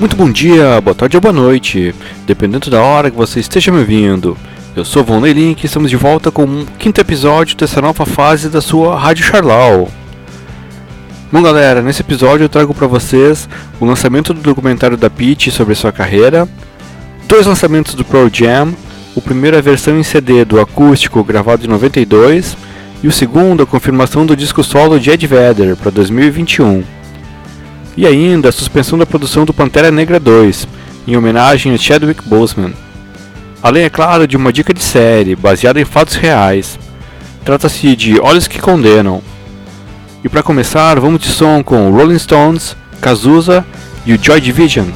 Muito bom dia, boa tarde ou boa noite, dependendo da hora que você esteja me ouvindo. Eu sou Von Link e estamos de volta com um quinto episódio dessa nova fase da sua Rádio Charlau. Bom galera, nesse episódio eu trago para vocês o lançamento do documentário da Peach sobre sua carreira, dois lançamentos do Pro Jam, o primeiro é a versão em CD do acústico gravado em 92 e o segundo a confirmação do disco solo de Ed Vedder para 2021. E ainda a suspensão da produção do Pantera Negra 2, em homenagem a Chadwick Boseman. Além, é claro, de uma dica de série, baseada em fatos reais. Trata-se de Olhos que Condenam. E para começar, vamos de som com Rolling Stones, Cazuza e o Joy Division.